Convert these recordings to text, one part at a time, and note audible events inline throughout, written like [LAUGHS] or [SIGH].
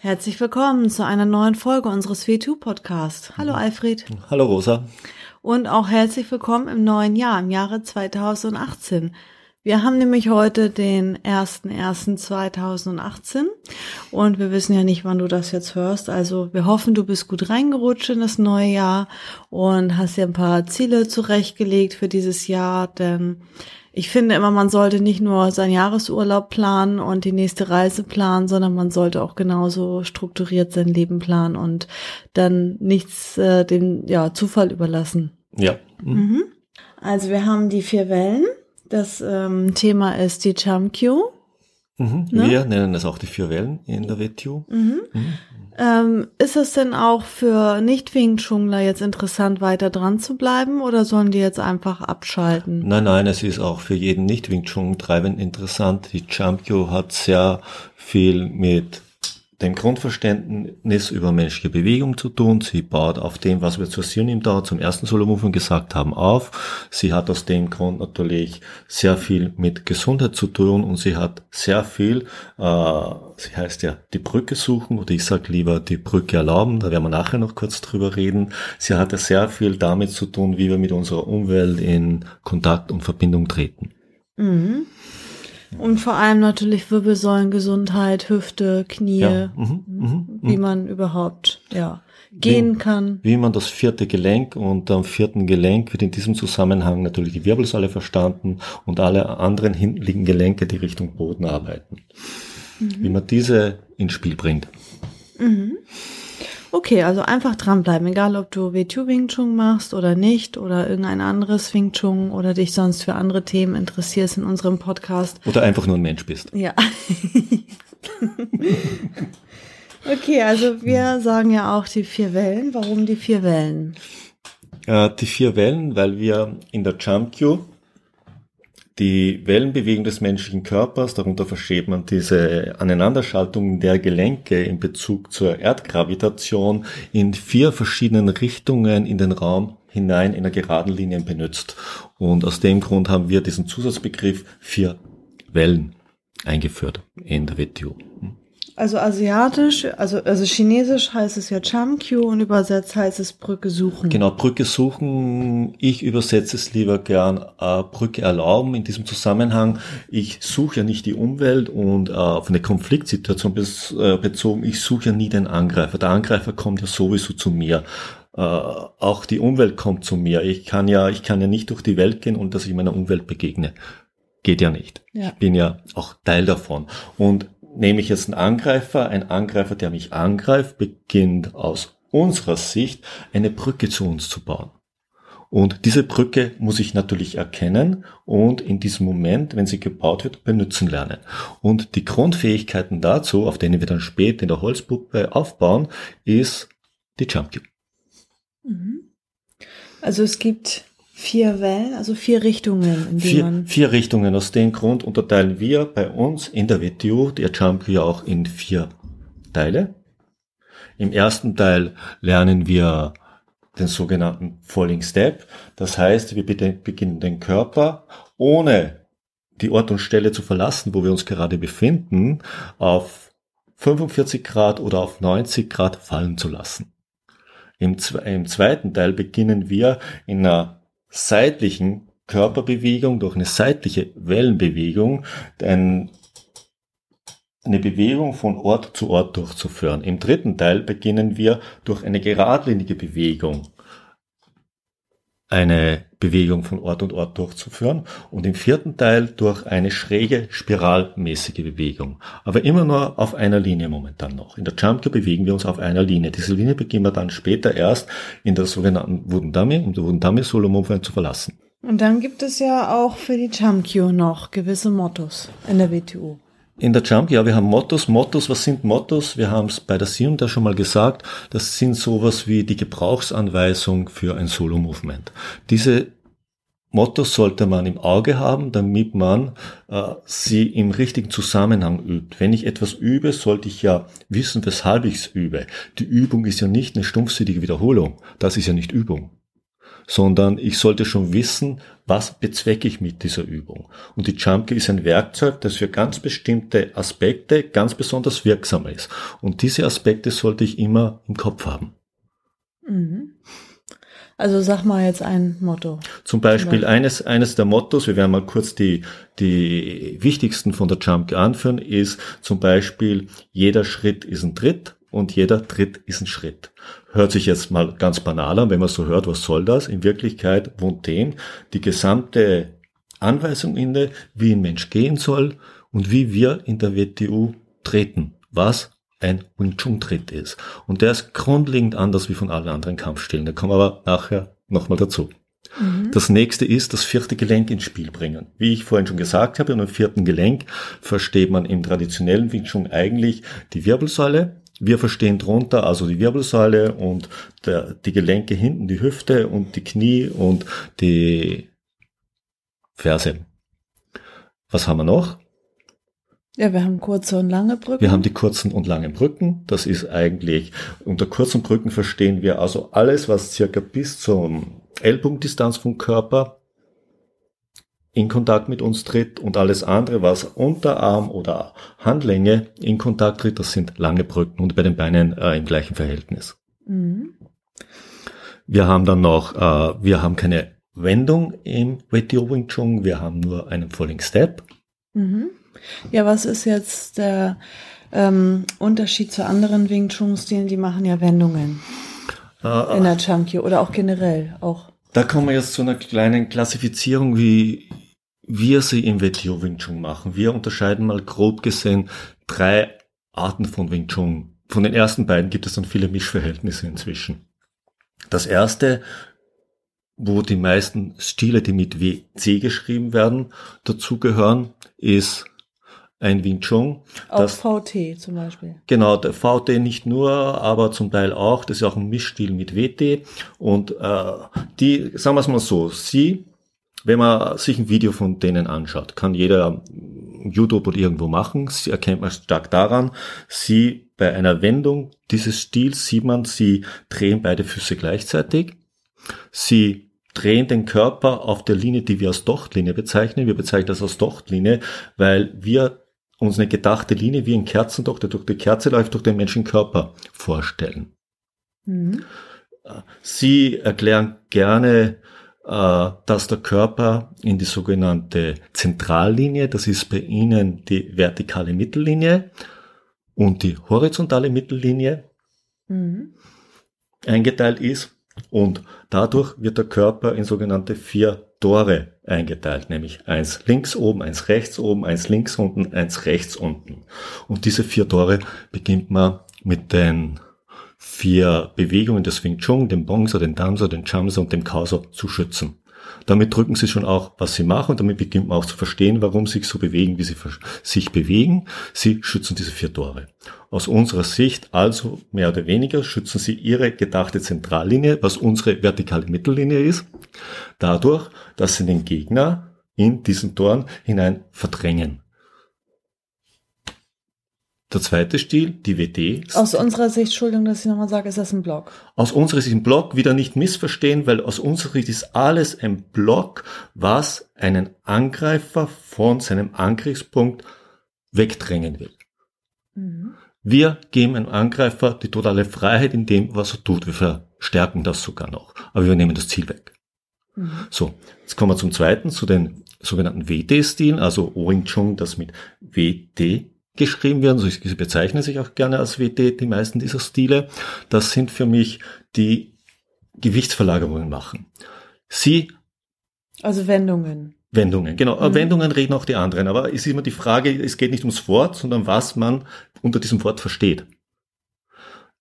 Herzlich willkommen zu einer neuen Folge unseres W2-Podcasts. Hallo Alfred. Hallo Rosa. Und auch herzlich willkommen im neuen Jahr, im Jahre 2018. Wir haben nämlich heute den 1.1.2018 und wir wissen ja nicht, wann du das jetzt hörst. Also wir hoffen, du bist gut reingerutscht in das neue Jahr und hast dir ein paar Ziele zurechtgelegt für dieses Jahr, denn ich finde immer, man sollte nicht nur seinen Jahresurlaub planen und die nächste Reise planen, sondern man sollte auch genauso strukturiert sein Leben planen und dann nichts äh, dem ja, Zufall überlassen. Ja. Mhm. Also wir haben die vier Wellen. Das ähm, Thema ist die Chamkyu. Mhm. Ne? Wir nennen das auch die vier Wellen in der WTU. Mhm. Mhm. Ähm, ist es denn auch für Nicht-Wing Chungler jetzt interessant, weiter dran zu bleiben oder sollen die jetzt einfach abschalten? Nein, nein, es ist auch für jeden Nicht-Wing Chun Treibend interessant. Die Chamkyu hat sehr viel mit dem Grundverständnis über menschliche Bewegung zu tun. Sie baut auf dem, was wir zur Sionim da zum ersten Solo-Movement gesagt haben, auf. Sie hat aus dem Grund natürlich sehr viel mit Gesundheit zu tun und sie hat sehr viel, äh, sie heißt ja die Brücke suchen oder ich sag lieber die Brücke erlauben, da werden wir nachher noch kurz drüber reden. Sie hatte sehr viel damit zu tun, wie wir mit unserer Umwelt in Kontakt und Verbindung treten. Mhm. Und vor allem natürlich Wirbelsäulengesundheit, Hüfte, Knie, ja. mhm, mh, wie mh. man überhaupt ja, gehen wie, kann. Wie man das vierte Gelenk und am vierten Gelenk wird in diesem Zusammenhang natürlich die Wirbelsäule verstanden und alle anderen hintenliegenden Gelenke, die Richtung Boden arbeiten. Mhm. Wie man diese ins Spiel bringt. Okay, also einfach dranbleiben, egal ob du W2 Wing Chun machst oder nicht oder irgendein anderes Wing Chun oder dich sonst für andere Themen interessierst in unserem Podcast. Oder einfach nur ein Mensch bist. Ja. [LAUGHS] okay, also wir sagen ja auch die vier Wellen. Warum die vier Wellen? Äh, die vier Wellen, weil wir in der Jump Queue die Wellenbewegung des menschlichen Körpers, darunter versteht man diese Aneinanderschaltung der Gelenke in Bezug zur Erdgravitation in vier verschiedenen Richtungen in den Raum hinein in einer geraden Linie benutzt. Und aus dem Grund haben wir diesen Zusatzbegriff vier Wellen eingeführt in der WTO. Also asiatisch, also, also chinesisch heißt es ja Chamkyu und übersetzt heißt es Brücke suchen. Genau, Brücke suchen. Ich übersetze es lieber gern äh, Brücke erlauben in diesem Zusammenhang. Ich suche ja nicht die Umwelt und äh, auf eine Konfliktsituation bez, äh, bezogen, ich suche ja nie den Angreifer. Der Angreifer kommt ja sowieso zu mir. Äh, auch die Umwelt kommt zu mir. Ich kann ja, ich kann ja nicht durch die Welt gehen und dass ich meiner Umwelt begegne. Geht ja nicht. Ja. Ich bin ja auch Teil davon. Und nehme ich jetzt einen Angreifer, ein Angreifer, der mich angreift, beginnt aus unserer Sicht eine Brücke zu uns zu bauen. Und diese Brücke muss ich natürlich erkennen und in diesem Moment, wenn sie gebaut wird, benutzen lernen. Und die Grundfähigkeiten dazu, auf denen wir dann später in der Holzpuppe aufbauen, ist die Jump Cube. Mhm. Also es gibt Vier Wellen, also vier Richtungen. In vier, man vier Richtungen. Aus dem Grund unterteilen wir bei uns in der WTO der Jump ja auch in vier Teile. Im ersten Teil lernen wir den sogenannten Falling Step. Das heißt, wir beginnen den Körper ohne die Ort und Stelle zu verlassen, wo wir uns gerade befinden, auf 45 Grad oder auf 90 Grad fallen zu lassen. Im, im zweiten Teil beginnen wir in einer seitlichen Körperbewegung, durch eine seitliche Wellenbewegung, ein, eine Bewegung von Ort zu Ort durchzuführen. Im dritten Teil beginnen wir durch eine geradlinige Bewegung eine Bewegung von Ort und Ort durchzuführen und im vierten Teil durch eine schräge, spiralmäßige Bewegung. Aber immer nur auf einer Linie momentan noch. In der Jump bewegen wir uns auf einer Linie. Diese Linie beginnen wir dann später erst in der sogenannten Wudendami, um die Wudendami Solo Movement zu verlassen. Und dann gibt es ja auch für die Jump noch gewisse Mottos in der WTO. In der Jump, ja, wir haben Mottos. Mottos, was sind Mottos? Wir haben es bei der Sium da schon mal gesagt. Das sind sowas wie die Gebrauchsanweisung für ein Solo-Movement. Diese Mottos sollte man im Auge haben, damit man äh, sie im richtigen Zusammenhang übt. Wenn ich etwas übe, sollte ich ja wissen, weshalb ich es übe. Die Übung ist ja nicht eine stumpfsinnige Wiederholung. Das ist ja nicht Übung sondern ich sollte schon wissen, was bezwecke ich mit dieser Übung. Und die Jump ist ein Werkzeug, das für ganz bestimmte Aspekte ganz besonders wirksam ist. Und diese Aspekte sollte ich immer im Kopf haben. Mhm. Also sag mal jetzt ein Motto. Zum Beispiel, Zum Beispiel, eines, eines der Mottos, wir werden mal kurz die, die wichtigsten von der Jump anführen, ist zum Beispiel, jeder Schritt ist ein Tritt und jeder Tritt ist ein Schritt. Hört sich jetzt mal ganz banal an, wenn man so hört, was soll das? In Wirklichkeit wohnt dem die gesamte Anweisung inne, wie ein Mensch gehen soll und wie wir in der WTU treten, was ein Wing Chun Tritt ist. Und der ist grundlegend anders wie von allen anderen Kampfstilen. Da kommen wir aber nachher nochmal dazu. Mhm. Das nächste ist das vierte Gelenk ins Spiel bringen. Wie ich vorhin schon gesagt habe, unter dem vierten Gelenk versteht man im traditionellen Wing Chun eigentlich die Wirbelsäule, wir verstehen drunter also die Wirbelsäule und der, die Gelenke hinten, die Hüfte und die Knie und die Ferse. Was haben wir noch? Ja, wir haben kurze und lange Brücken. Wir haben die kurzen und langen Brücken. Das ist eigentlich, unter kurzen Brücken verstehen wir also alles, was circa bis zum Ellbogendistanz vom Körper in Kontakt mit uns tritt und alles andere, was Unterarm oder Handlänge in Kontakt tritt, das sind lange Brücken und bei den Beinen äh, im gleichen Verhältnis. Mhm. Wir haben dann noch, äh, wir haben keine Wendung im WTO Wing Chun, wir haben nur einen Falling Step. Mhm. Ja, was ist jetzt der ähm, Unterschied zu anderen Wing Chun Stilen? Die machen ja Wendungen äh, in der Chunky oder auch generell auch. Da kommen wir jetzt zu einer kleinen Klassifizierung, wie wir sie im WTO Wing Chun machen. Wir unterscheiden mal grob gesehen drei Arten von Wing Chun. Von den ersten beiden gibt es dann viele Mischverhältnisse inzwischen. Das erste, wo die meisten Stile, die mit WC geschrieben werden, dazugehören, ist ein Wing Chun. Auch das, VT zum Beispiel. Genau, der VT nicht nur, aber zum Teil auch. Das ist auch ein Mischstil mit WT. Und äh, die, sagen wir es mal so, sie wenn man sich ein Video von denen anschaut, kann jeder YouTube oder irgendwo machen. Sie erkennt man stark daran, sie bei einer Wendung dieses Stils sieht man, sie drehen beide Füße gleichzeitig. Sie drehen den Körper auf der Linie, die wir als Dochtlinie bezeichnen. Wir bezeichnen das als Dochtlinie, weil wir uns eine gedachte Linie wie ein Kerzendocht, der durch die Kerze läuft, durch den Menschenkörper vorstellen. Mhm. Sie erklären gerne dass der Körper in die sogenannte Zentrallinie, das ist bei Ihnen die vertikale Mittellinie und die horizontale Mittellinie mhm. eingeteilt ist. Und dadurch wird der Körper in sogenannte vier Tore eingeteilt, nämlich eins links oben, eins rechts oben, eins links unten, eins rechts unten. Und diese vier Tore beginnt man mit den vier Bewegungen des Wing Chun, dem Bongsa, den Damsa, den Chamsa und dem Kausa zu schützen. Damit drücken sie schon auch, was sie machen und damit beginnt man auch zu verstehen, warum sie sich so bewegen, wie sie sich bewegen. Sie schützen diese vier Tore. Aus unserer Sicht also mehr oder weniger schützen sie ihre gedachte Zentrallinie, was unsere vertikale Mittellinie ist, dadurch, dass sie den Gegner in diesen Toren hinein verdrängen. Der zweite Stil, die WD. Aus unserer Sicht, Entschuldigung, dass ich nochmal sage, ist das ein Block? Aus unserer Sicht ein Block, wieder nicht missverstehen, weil aus unserer Sicht ist alles ein Block, was einen Angreifer von seinem Angriffspunkt wegdrängen will. Mhm. Wir geben einem Angreifer die totale Freiheit in dem, was er tut. Wir verstärken das sogar noch. Aber wir nehmen das Ziel weg. Mhm. So, jetzt kommen wir zum zweiten, zu den sogenannten WD-Stilen, also Wing Chun, das mit WD geschrieben werden. Sie bezeichnen sich auch gerne als WD, die meisten dieser Stile. Das sind für mich die Gewichtsverlagerungen machen. Sie. Also Wendungen. Wendungen, genau. Mhm. Wendungen reden auch die anderen. Aber es ist immer die Frage, es geht nicht ums Wort, sondern was man unter diesem Wort versteht.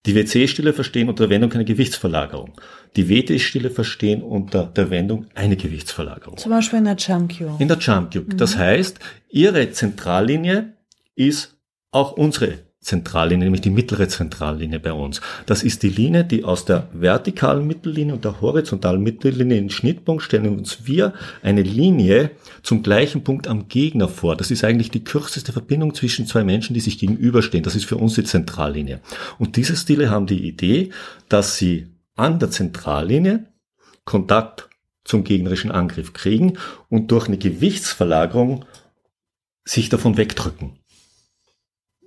Die WC-Stille verstehen unter der Wendung keine Gewichtsverlagerung. Die WT-Stille verstehen unter der Wendung eine Gewichtsverlagerung. Zum Beispiel in der Jump Cube. In der Jump Cube. Mhm. Das heißt, ihre Zentrallinie ist auch unsere Zentrallinie, nämlich die mittlere Zentrallinie bei uns. Das ist die Linie, die aus der vertikalen Mittellinie und der horizontalen Mittellinie in Schnittpunkt stellen uns wir eine Linie zum gleichen Punkt am Gegner vor. Das ist eigentlich die kürzeste Verbindung zwischen zwei Menschen, die sich gegenüberstehen. Das ist für uns die Zentrallinie. Und diese Stile haben die Idee, dass sie an der Zentrallinie Kontakt zum gegnerischen Angriff kriegen und durch eine Gewichtsverlagerung sich davon wegdrücken.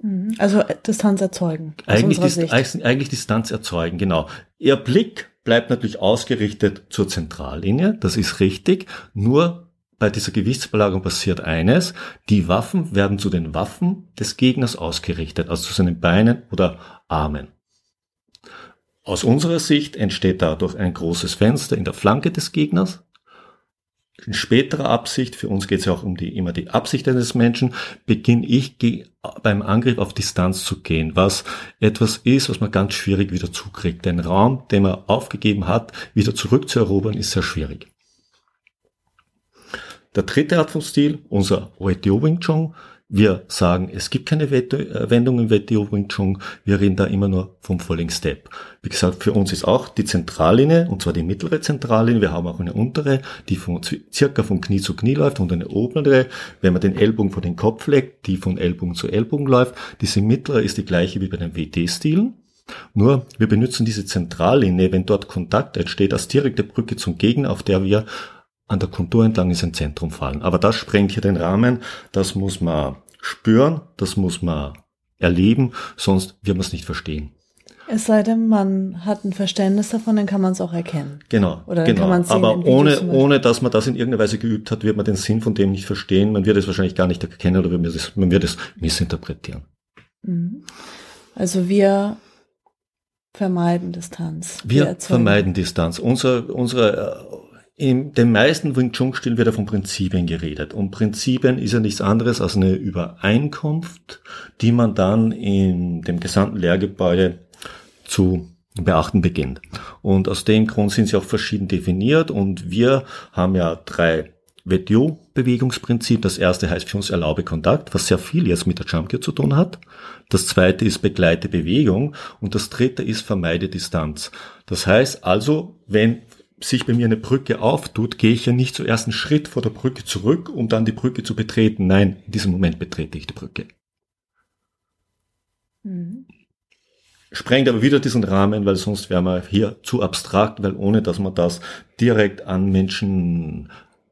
Mhm. Also äh, Distanz erzeugen. Eigentlich, Dis eigentlich Distanz erzeugen, genau. Ihr Blick bleibt natürlich ausgerichtet zur Zentrallinie, das ist richtig. Nur bei dieser Gewichtsbelagerung passiert eines, die Waffen werden zu den Waffen des Gegners ausgerichtet, also zu seinen Beinen oder Armen. Aus unserer Sicht entsteht dadurch ein großes Fenster in der Flanke des Gegners, in späterer Absicht, für uns geht es ja auch um die, immer die Absicht eines Menschen, beginne ich beim Angriff auf Distanz zu gehen, was etwas ist, was man ganz schwierig wieder zukriegt. Den Raum, den man aufgegeben hat, wieder zurückzuerobern, ist sehr schwierig. Der dritte Art von Stil, unser WTO Wing Chun, wir sagen, es gibt keine Wendung im WTO Wing Chun. Wir reden da immer nur vom Falling Step. Wie gesagt, für uns ist auch die Zentrallinie, und zwar die mittlere Zentrallinie. Wir haben auch eine untere, die von, circa von Knie zu Knie läuft und eine obere, wenn man den Ellbogen vor den Kopf legt, die von Ellbogen zu Ellbogen läuft. Diese mittlere ist die gleiche wie bei den WT-Stilen. Nur, wir benutzen diese Zentrallinie, wenn dort Kontakt entsteht, als direkte Brücke zum Gegner, auf der wir an der Kontur entlang in sein Zentrum fallen. Aber das sprengt hier den Rahmen. Das muss man spüren, das muss man erleben, sonst wird man es nicht verstehen. Es sei denn, man hat ein Verständnis davon, dann kann man es auch erkennen. Genau, Oder genau. Kann sehen, Aber ohne, ohne, dass man das in irgendeiner Weise geübt hat, wird man den Sinn von dem nicht verstehen. Man wird es wahrscheinlich gar nicht erkennen oder man wird es, man wird es missinterpretieren. Mhm. Also wir vermeiden Distanz. Wir, wir vermeiden Distanz. Unser, unsere in den meisten Wing Chun Stilen wird ja von Prinzipien geredet. Und Prinzipien ist ja nichts anderes als eine Übereinkunft, die man dann in dem gesamten Lehrgebäude zu beachten beginnt. Und aus dem Grund sind sie auch verschieden definiert und wir haben ja drei WTO-Bewegungsprinzip. Das erste heißt für uns erlaube Kontakt, was sehr viel jetzt mit der Jump Gear zu tun hat. Das zweite ist begleite Bewegung und das dritte ist vermeide Distanz. Das heißt also, wenn sich bei mir eine Brücke auftut, gehe ich ja nicht zuerst einen Schritt vor der Brücke zurück, um dann die Brücke zu betreten. Nein, in diesem Moment betrete ich die Brücke. Mhm. Sprengt aber wieder diesen Rahmen, weil sonst wäre man hier zu abstrakt, weil ohne dass man das direkt an Menschen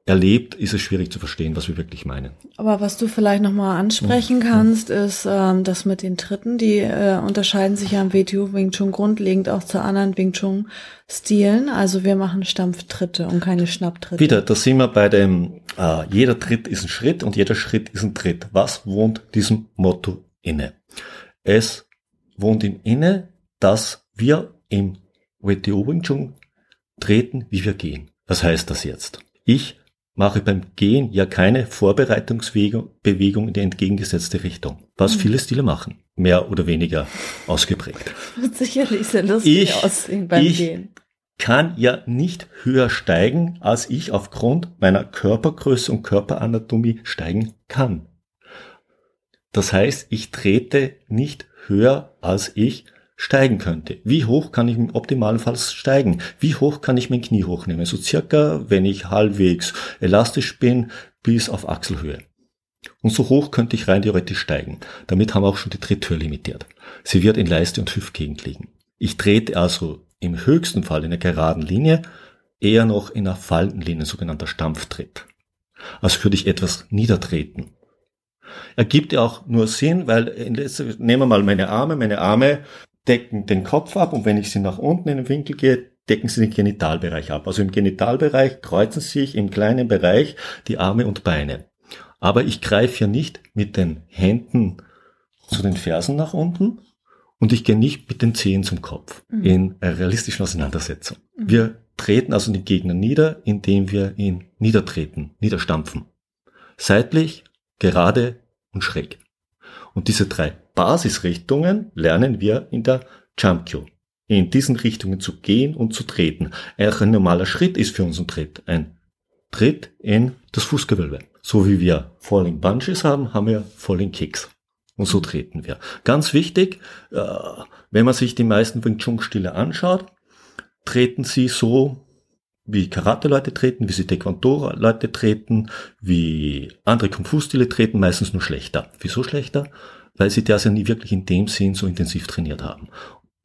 erlebt, ist es schwierig zu verstehen, was wir wirklich meinen. Aber was du vielleicht nochmal ansprechen kannst, ist ähm, das mit den Tritten. Die äh, unterscheiden sich ja im WTO Wing Chun grundlegend auch zu anderen Wing Chun Stilen. Also wir machen Stampftritte und keine Schnapptritte. Wieder, da sind wir bei dem, äh, jeder Tritt ist ein Schritt und jeder Schritt ist ein Tritt. Was wohnt diesem Motto inne? Es wohnt ihm inne, dass wir im WTO Wing Chun treten, wie wir gehen. Was heißt das jetzt? Ich mache beim Gehen ja keine Vorbereitungsbewegung in die entgegengesetzte Richtung, was mhm. viele Stile machen, mehr oder weniger ausgeprägt. [LAUGHS] Wird sicherlich sehr lustig ich, aussehen beim ich Gehen. kann ja nicht höher steigen, als ich aufgrund meiner Körpergröße und Körperanatomie steigen kann. Das heißt, ich trete nicht höher, als ich steigen könnte. Wie hoch kann ich im optimalen Fall steigen? Wie hoch kann ich mein Knie hochnehmen? So circa, wenn ich halbwegs elastisch bin, bis auf Achselhöhe. Und so hoch könnte ich rein theoretisch steigen. Damit haben wir auch schon die Tritthöhe limitiert. Sie wird in Leiste und Hüftgegend liegen. Ich trete also im höchsten Fall in einer geraden Linie, eher noch in einer fallenden Linie, sogenannter Stampftritt. Als würde ich etwas niedertreten. Ergibt ja auch nur Sinn, weil nehmen wir mal meine Arme. Meine Arme decken den Kopf ab und wenn ich sie nach unten in den Winkel gehe, decken sie den Genitalbereich ab. Also im Genitalbereich kreuzen sich im kleinen Bereich die Arme und Beine. Aber ich greife ja nicht mit den Händen zu den Fersen nach unten und ich gehe nicht mit den Zehen zum Kopf mhm. in einer realistischen Auseinandersetzung. Mhm. Wir treten also den Gegner nieder, indem wir ihn niedertreten, niederstampfen. Seitlich, gerade und schräg. Und diese drei Basisrichtungen lernen wir in der Jumpkyo. In diesen Richtungen zu gehen und zu treten. ein normaler Schritt ist für uns ein Tritt. Ein Tritt in das Fußgewölbe. So wie wir Falling Bunches haben, haben wir Falling Kicks. Und so treten wir. Ganz wichtig, äh, wenn man sich die meisten Wing Chun Stile anschaut, treten sie so, wie Karate-Leute treten, wie sie Taekwondo-Leute treten, wie andere Kung-Fu-Stile treten, meistens nur schlechter. Wieso schlechter? Weil sie das ja nie wirklich in dem Sinn so intensiv trainiert haben.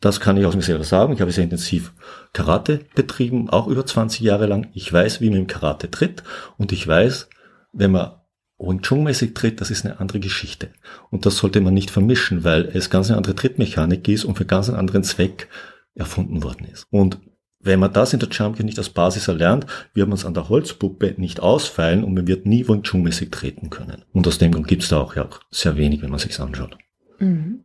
Das kann ich aus mir selber sagen. Ich habe sehr intensiv Karate betrieben, auch über 20 Jahre lang. Ich weiß, wie man im Karate tritt und ich weiß, wenn man Wing Chun-mäßig tritt, das ist eine andere Geschichte. Und das sollte man nicht vermischen, weil es ganz eine andere Trittmechanik ist und für ganz einen anderen Zweck erfunden worden ist. Und wenn man das in der Champion nicht als Basis erlernt, wird man es an der Holzpuppe nicht ausfeilen und man wird nie Wing Chun-mäßig treten können. Und aus dem Grund gibt es da auch ja auch sehr wenig, wenn man sich's anschaut. Mhm.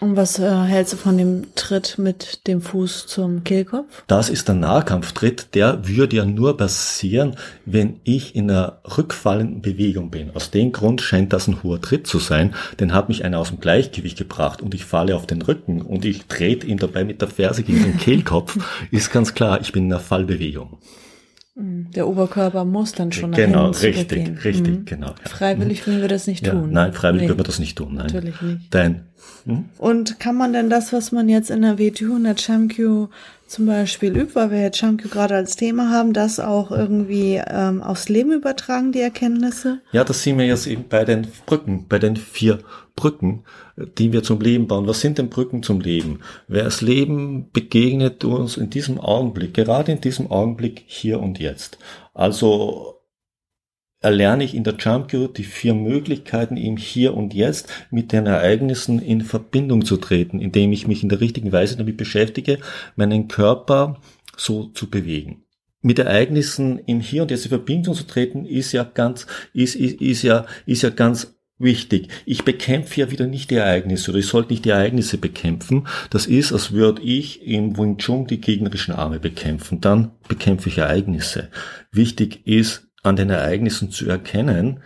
Und was äh, hältst du von dem Tritt mit dem Fuß zum Kehlkopf? Das ist der Nahkampftritt, der würde ja nur passieren, wenn ich in einer rückfallenden Bewegung bin. Aus dem Grund scheint das ein hoher Tritt zu sein, denn hat mich einer aus dem Gleichgewicht gebracht und ich falle auf den Rücken und ich trete ihn dabei mit der Ferse gegen den [LAUGHS] Kehlkopf, ist ganz klar, ich bin in einer Fallbewegung. Mhm. Der Oberkörper muss dann schon genau, richtig, richtig, mhm. genau. Ja. Freiwillig würden wir das nicht ja, tun. Nein, freiwillig nee. würden wir das nicht tun. Nein. Natürlich nicht. Dein. Hm? Und kann man denn das, was man jetzt in der WTU und der ChamQ zum Beispiel übt, weil wir jetzt ChamQ gerade als Thema haben, das auch irgendwie ähm, aufs Leben übertragen, die Erkenntnisse? Ja, das sehen wir jetzt eben bei den Brücken, bei den vier Brücken, die wir zum Leben bauen. Was sind denn Brücken zum Leben? Wer das Leben begegnet uns in diesem Augenblick, gerade in diesem Augenblick hier und jetzt. Also erlerne ich in der Jump Cure die vier Möglichkeiten, im Hier und Jetzt mit den Ereignissen in Verbindung zu treten, indem ich mich in der richtigen Weise damit beschäftige, meinen Körper so zu bewegen. Mit Ereignissen im Hier und Jetzt in Verbindung zu treten, ist ja ganz, ist, ist, ist ja, ist ja ganz wichtig. Ich bekämpfe ja wieder nicht die Ereignisse oder ich sollte nicht die Ereignisse bekämpfen. Das ist, als würde ich im Wing Chun die gegnerischen Arme bekämpfen. Dann bekämpfe ich Ereignisse. Wichtig ist, an den Ereignissen zu erkennen,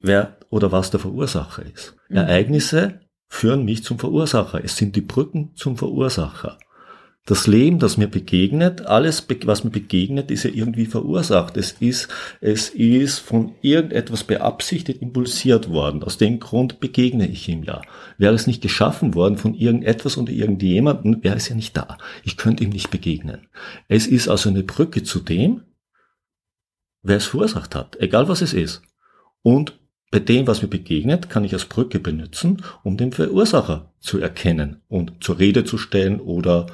wer oder was der Verursacher ist. Mhm. Ereignisse führen mich zum Verursacher. Es sind die Brücken zum Verursacher. Das Leben, das mir begegnet, alles, was mir begegnet, ist ja irgendwie verursacht. Es ist, es ist von irgendetwas beabsichtigt impulsiert worden. Aus dem Grund begegne ich ihm ja. Wäre es nicht geschaffen worden von irgendetwas oder irgendjemanden, wäre es ja nicht da. Ich könnte ihm nicht begegnen. Es ist also eine Brücke zu dem, wer es verursacht hat, egal was es ist. Und bei dem, was mir begegnet, kann ich als Brücke benutzen, um den Verursacher zu erkennen und zur Rede zu stellen oder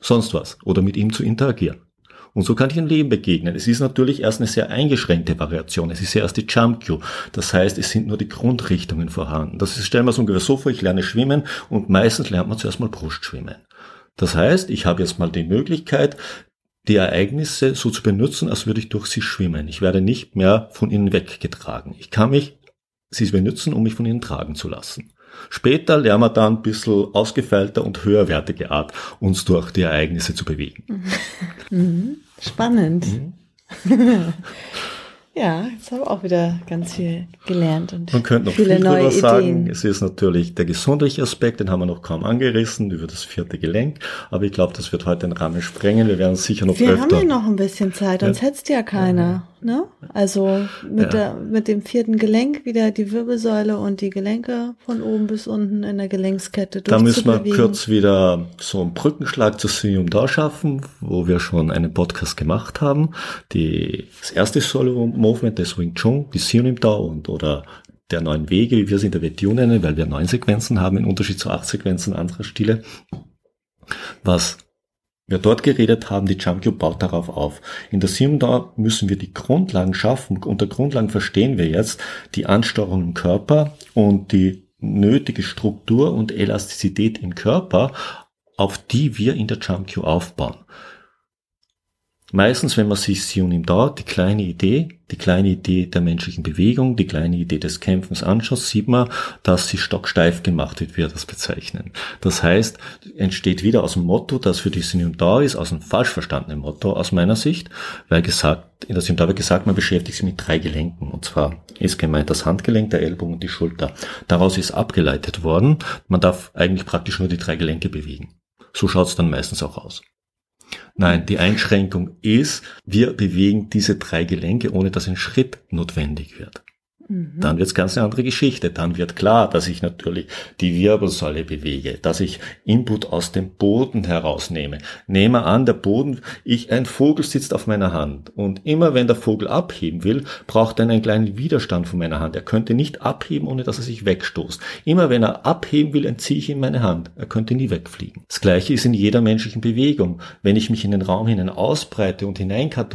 sonst was oder mit ihm zu interagieren. Und so kann ich ein Leben begegnen. Es ist natürlich erst eine sehr eingeschränkte Variation. Es ist ja erst die Jump Cue. Das heißt, es sind nur die Grundrichtungen vorhanden. Das ist, stellen wir es ungefähr so vor, ich lerne schwimmen und meistens lernt man zuerst mal Brustschwimmen. Das heißt, ich habe jetzt mal die Möglichkeit, die Ereignisse so zu benutzen, als würde ich durch sie schwimmen. Ich werde nicht mehr von ihnen weggetragen. Ich kann mich sie benutzen, um mich von ihnen tragen zu lassen. Später lernen wir dann ein bisschen ausgefeilter und höherwertige Art, uns durch die Ereignisse zu bewegen. [LAUGHS] Mhm. Spannend. Mhm. [LAUGHS] Ja, jetzt habe ich auch wieder ganz viel gelernt und Man könnte noch viele viel neue drüber sagen. Es ist natürlich der gesundliche Aspekt, den haben wir noch kaum angerissen, über das vierte Gelenk. Aber ich glaube, das wird heute den Rahmen sprengen. Wir werden sicher noch wir öfter. Wir haben ja noch ein bisschen Zeit, sonst ja. hättest ja keiner. Ne? Also mit, ja. der, mit dem vierten Gelenk wieder die Wirbelsäule und die Gelenke von oben bis unten in der Gelenkskette Da müssen wir kurz wieder so einen Brückenschlag zu Sinium da schaffen, wo wir schon einen Podcast gemacht haben. Die, das erste Solo-Movement des Wing Chun, die Sinium da und oder der neuen Wege, wie wir es in der WTU nennen, weil wir neun Sequenzen haben, im Unterschied zu acht Sequenzen anderer Stile. Was wir dort geredet haben, die Jump Cube baut darauf auf. In der Simda müssen wir die Grundlagen schaffen. Unter Grundlagen verstehen wir jetzt die Ansteuerung im Körper und die nötige Struktur und Elastizität im Körper, auf die wir in der Jump Cube aufbauen. Meistens, wenn man sich Sionim da, die kleine Idee, die kleine Idee der menschlichen Bewegung, die kleine Idee des Kämpfens anschaut, sieht man, dass sie stocksteif gemacht wird, wie wir das bezeichnen. Das heißt, entsteht wieder aus dem Motto, das für die Sionim da ist, aus einem falsch verstandenen Motto aus meiner Sicht, weil gesagt, in der Sionim da wird gesagt, man beschäftigt sich mit drei Gelenken. Und zwar ist gemeint das Handgelenk, der Ellbogen und die Schulter. Daraus ist abgeleitet worden, man darf eigentlich praktisch nur die drei Gelenke bewegen. So schaut es dann meistens auch aus. Nein, die Einschränkung ist, wir bewegen diese drei Gelenke, ohne dass ein Schritt notwendig wird. Mhm. Dann wird's ganz eine andere Geschichte. Dann wird klar, dass ich natürlich die Wirbelsäule bewege, dass ich Input aus dem Boden herausnehme. Nehme an, der Boden, ich, ein Vogel sitzt auf meiner Hand und immer wenn der Vogel abheben will, braucht er einen kleinen Widerstand von meiner Hand. Er könnte nicht abheben, ohne dass er sich wegstoßt. Immer wenn er abheben will, entziehe ich ihm meine Hand. Er könnte nie wegfliegen. Das gleiche ist in jeder menschlichen Bewegung. Wenn ich mich in den Raum hinein ausbreite und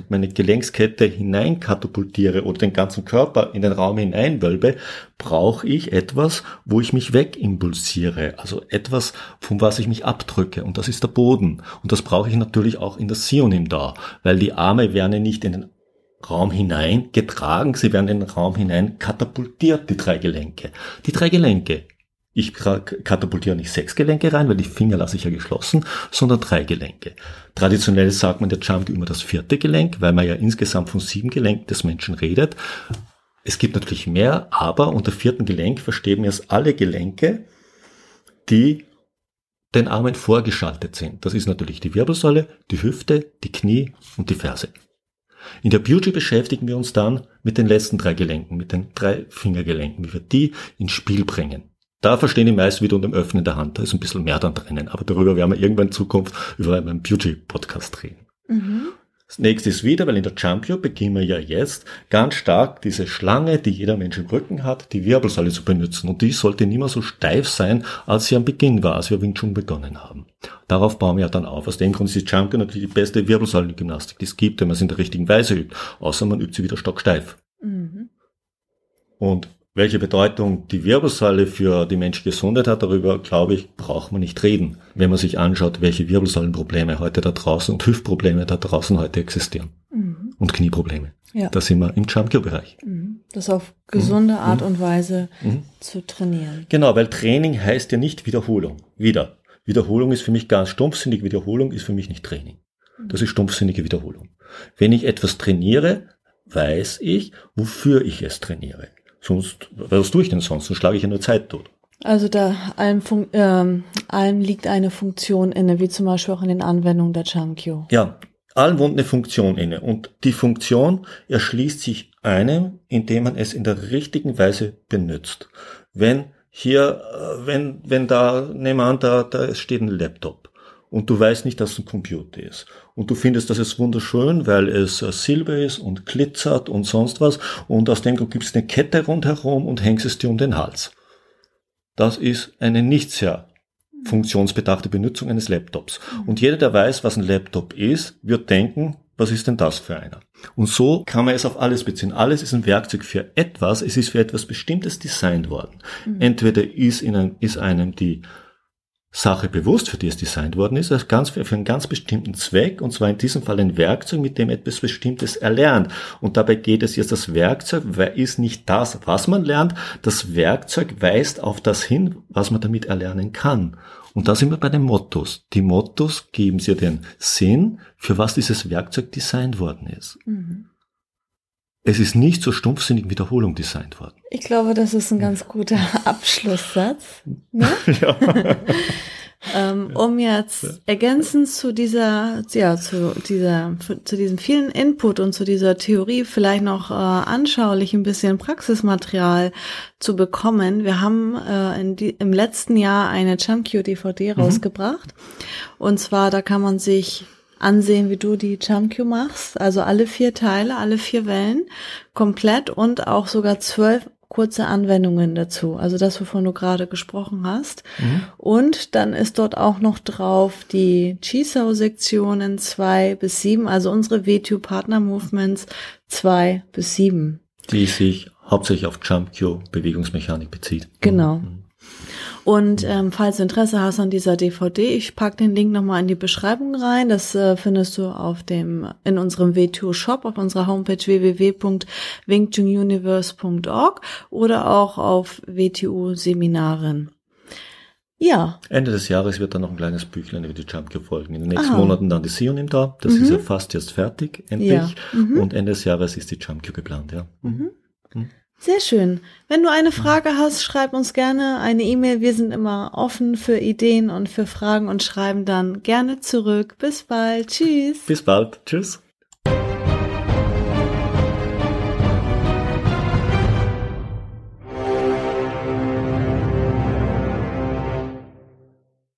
meine Gelenkskette hineinkatapultiere oder den ganzen Körper in den Raum hineinwölbe, brauche ich etwas, wo ich mich wegimpulsiere, also etwas, von was ich mich abdrücke. Und das ist der Boden. Und das brauche ich natürlich auch in der Sionim da, weil die Arme werden ja nicht in den Raum hinein getragen, sie werden in den Raum hinein katapultiert, die drei Gelenke. Die drei Gelenke. Ich katapultiere nicht sechs Gelenke rein, weil die Finger lasse ich ja geschlossen, sondern drei Gelenke. Traditionell sagt man der Jump immer das vierte Gelenk, weil man ja insgesamt von sieben Gelenken des Menschen redet. Es gibt natürlich mehr, aber unter vierten Gelenk verstehen wir es alle Gelenke, die den Armen vorgeschaltet sind. Das ist natürlich die Wirbelsäule, die Hüfte, die Knie und die Ferse. In der Beauty beschäftigen wir uns dann mit den letzten drei Gelenken, mit den drei Fingergelenken, wie wir die ins Spiel bringen. Da verstehen die meisten wieder unter dem Öffnen der Hand. Da ist ein bisschen mehr dann drinnen. Aber darüber werden wir irgendwann in Zukunft über einen Beauty-Podcast reden. Mhm. Das nächste ist wieder, weil in der Jumpio beginnen wir ja jetzt ganz stark diese Schlange, die jeder Mensch im Rücken hat, die Wirbelsäule zu benutzen. Und die sollte nicht mehr so steif sein, als sie am Beginn war, als wir Wing Chun begonnen haben. Darauf bauen wir ja dann auf. Aus dem Grund ist die Jumpio natürlich die beste Wirbelsäulengymnastik, die es gibt, wenn man es in der richtigen Weise übt. Außer man übt sie wieder stocksteif. Mhm. Und welche Bedeutung die Wirbelsäule für die menschliche Gesundheit hat, darüber, glaube ich, braucht man nicht reden, wenn man sich anschaut, welche Wirbelsäulenprobleme heute da draußen und Hüftprobleme da draußen heute existieren. Mhm. Und Knieprobleme. Ja. Da sind wir im Jumpio-Bereich. Mhm. Das auf gesunde mhm. Art mhm. und Weise mhm. zu trainieren. Genau, weil Training heißt ja nicht Wiederholung. Wieder. Wiederholung ist für mich ganz stumpfsinnig. Wiederholung ist für mich nicht Training. Das ist stumpfsinnige Wiederholung. Wenn ich etwas trainiere, weiß ich, wofür ich es trainiere. Sonst, was tue ich denn sonst? Dann schlage ich ja nur Zeit tot. Also da allem, ähm, allem liegt eine Funktion inne, wie zum Beispiel auch in den Anwendungen der Chunkyo. Ja, allem wohnt eine Funktion inne. Und die Funktion erschließt sich einem, indem man es in der richtigen Weise benutzt. Wenn hier, äh, wenn, wenn da, nehmen wir an, da, da steht ein Laptop und du weißt nicht, dass es ein Computer ist. Und du findest das jetzt wunderschön, weil es äh, silber ist und glitzert und sonst was. Und aus dem Grund gibst eine Kette rundherum und hängst es dir um den Hals. Das ist eine nicht sehr funktionsbedachte Benutzung eines Laptops. Und jeder, der weiß, was ein Laptop ist, wird denken, was ist denn das für einer? Und so kann man es auf alles beziehen. Alles ist ein Werkzeug für etwas, es ist für etwas Bestimmtes designt worden. Mhm. Entweder ist, in einem, ist einem die Sache bewusst, für die es designt worden ist, als ganz, für einen ganz bestimmten Zweck, und zwar in diesem Fall ein Werkzeug, mit dem etwas Bestimmtes erlernt. Und dabei geht es jetzt, das Werkzeug ist nicht das, was man lernt, das Werkzeug weist auf das hin, was man damit erlernen kann. Und da sind wir bei den Mottos. Die Mottos geben sie den Sinn, für was dieses Werkzeug designt worden ist. Mhm. Es ist nicht zur stumpfsinnigen Wiederholung designt worden. Ich glaube, das ist ein ganz guter [LAUGHS] Abschlusssatz. Ne? [LAUGHS] ja. [LAUGHS] ähm, um jetzt ergänzend zu dieser, ja, zu dieser, zu diesem vielen Input und zu dieser Theorie vielleicht noch äh, anschaulich ein bisschen Praxismaterial zu bekommen. Wir haben äh, in die, im letzten Jahr eine Chunky DVD mhm. rausgebracht. Und zwar, da kann man sich ansehen, wie du die Jumpcue machst. Also alle vier Teile, alle vier Wellen komplett und auch sogar zwölf kurze Anwendungen dazu. Also das, wovon du gerade gesprochen hast. Mhm. Und dann ist dort auch noch drauf die Chisau-Sektionen zwei bis sieben, also unsere V2 Partner Movements zwei bis sieben. Die sich hauptsächlich auf Jumpcue Bewegungsmechanik bezieht. Genau. Mhm. Und ähm, falls du Interesse hast an dieser DVD, ich pack den Link nochmal in die Beschreibung rein. Das äh, findest du auf dem in unserem W2 Shop auf unserer Homepage www.wingchununiverse.org oder auch auf WTU Seminaren. Ja. Ende des Jahres wird dann noch ein kleines Büchlein über die Jump folgen. In den nächsten Aha. Monaten dann die Sionim da. Das mhm. ist ja fast jetzt fertig, endlich. Ja. Mhm. Und Ende des Jahres ist die Jump geplant, ja. Mhm. mhm. Sehr schön. Wenn du eine Frage hast, schreib uns gerne eine E-Mail. Wir sind immer offen für Ideen und für Fragen und schreiben dann gerne zurück. Bis bald. Tschüss. Bis bald. Tschüss.